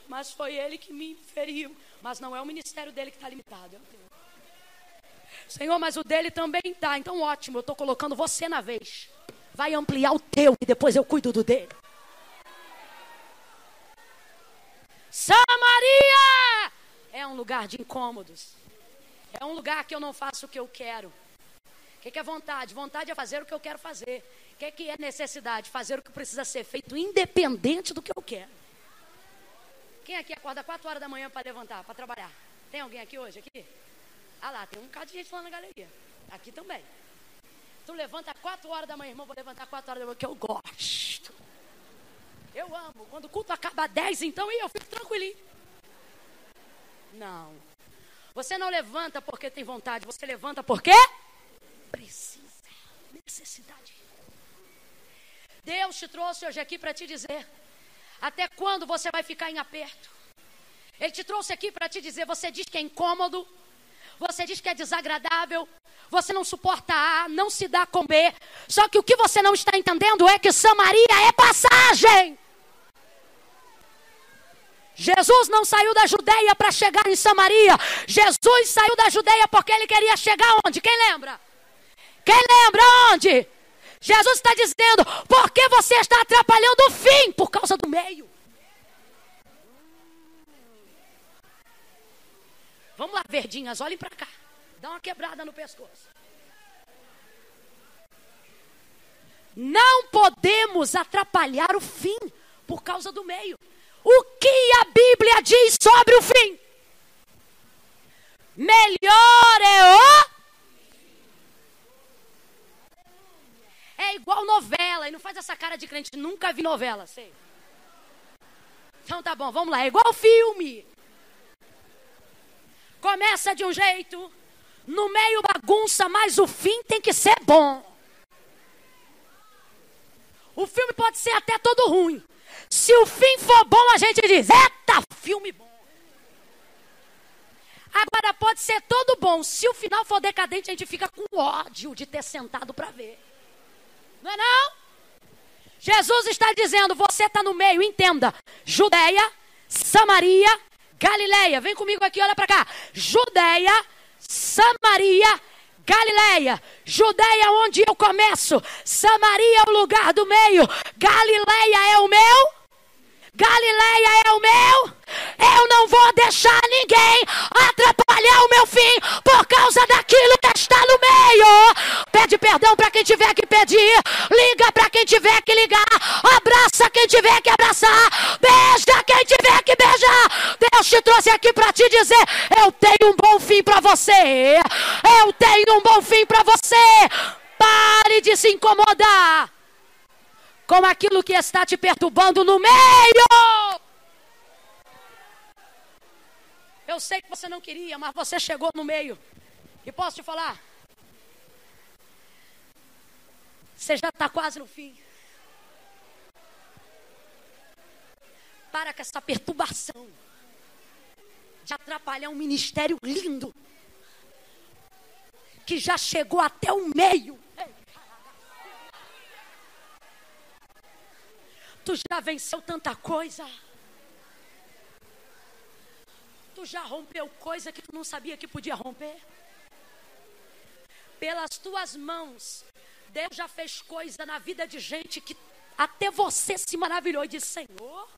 [SPEAKER 1] mas foi ele que me feriu. Mas não é o ministério dele que está limitado. Senhor, mas o dele também está. Então, ótimo, eu estou colocando você na vez. Vai ampliar o teu e depois eu cuido do dele. Samaria é um lugar de incômodos. É um lugar que eu não faço o que eu quero. O que, é vontade? Vontade é fazer o que eu quero fazer. O que, que é necessidade? Fazer o que precisa ser feito, independente do que eu quero. Quem aqui acorda 4 horas da manhã para levantar, para trabalhar? Tem alguém aqui hoje? Aqui? Ah lá, tem um bocado de gente lá na galeria. Aqui também. Tu levanta 4 horas da manhã, irmão, vou levantar 4 horas da manhã, que eu gosto. Eu amo. Quando o culto acaba 10, então, eu fico tranquilinho. Não. Você não levanta porque tem vontade, você levanta porque precisa, necessidade. Deus te trouxe hoje aqui para te dizer: até quando você vai ficar em aperto? Ele te trouxe aqui para te dizer: você diz que é incômodo, você diz que é desagradável, você não suporta A, não se dá com B. Só que o que você não está entendendo é que Samaria é passagem. Jesus não saiu da Judeia para chegar em Samaria. Jesus saiu da Judeia porque ele queria chegar onde? Quem lembra? Quem lembra onde? Jesus está dizendo, por que você está atrapalhando o fim? Por causa do meio. Vamos lá, verdinhas, olhem para cá. Dá uma quebrada no pescoço. Não podemos atrapalhar o fim por causa do meio. O que a Bíblia diz sobre o fim? Melhor é o É igual novela. E não faz essa cara de crente. Nunca vi novela, sei. Então tá bom, vamos lá. É igual filme. Começa de um jeito, no meio bagunça, mas o fim tem que ser bom. O filme pode ser até todo ruim. Se o fim for bom, a gente diz: Eita, filme bom. Agora pode ser todo bom. Se o final for decadente, a gente fica com ódio de ter sentado para ver. Não é não? Jesus está dizendo, você está no meio, entenda. Judeia, Samaria, Galileia. Vem comigo aqui, olha para cá. Judeia, Samaria, Galileia, Judeia onde eu começo, Samaria é o lugar do meio, Galileia é o meu. Galileia é o meu. Eu não vou deixar ninguém atrapalhar o meu fim por causa daquilo que está no meio. Pede perdão para quem tiver que pedir. Liga para quem tiver que ligar. Abraça quem tiver que abraçar. Beija quem tiver que beijar. Deus te trouxe aqui para te dizer: Eu tenho um bom fim para você. Eu tenho um bom fim para você. Pare de se incomodar com aquilo que está te perturbando no meio. Eu sei que você não queria, mas você chegou no meio. E posso te falar? Você já está quase no fim. Para com essa perturbação de atrapalhar um ministério lindo que já chegou até o meio. Tu já venceu tanta coisa. Tu já rompeu coisa que tu não sabia que podia romper. Pelas tuas mãos, Deus já fez coisa na vida de gente que até você se maravilhou e disse: Senhor.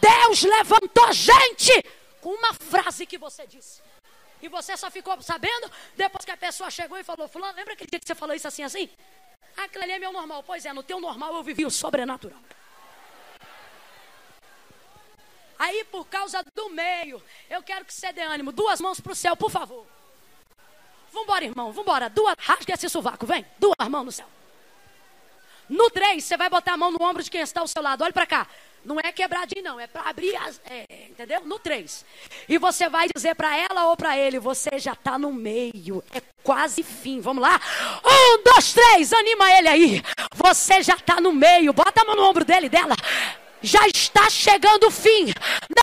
[SPEAKER 1] Deus levantou gente com uma frase que você disse. E você só ficou sabendo depois que a pessoa chegou e falou: Fulano, lembra aquele dia que você falou isso assim, assim? Aquilo ali é meu normal. Pois é, no teu normal eu vivi o sobrenatural. Aí, por causa do meio, eu quero que você dê ânimo. Duas mãos para o céu, por favor. Vambora, irmão, vambora. Duas, rasga esse sovaco, vem. Duas mãos no céu. No três, você vai botar a mão no ombro de quem está ao seu lado. Olha para cá. Não é quebradinho, não. É para abrir as. É, entendeu? No três. E você vai dizer para ela ou para ele: você já está no meio. É quase fim. Vamos lá? Um, dois, três. Anima ele aí. Você já está no meio. Bota a mão no ombro dele dela já está chegando o fim.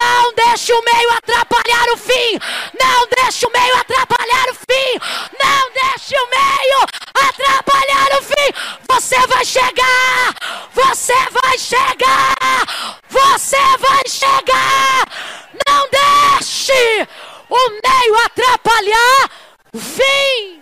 [SPEAKER 1] Não deixe o meio atrapalhar o fim. Não deixe o meio atrapalhar o fim. Não deixe o meio atrapalhar o fim. Você vai chegar. Você vai chegar. Você vai chegar. Não deixe o meio atrapalhar o fim.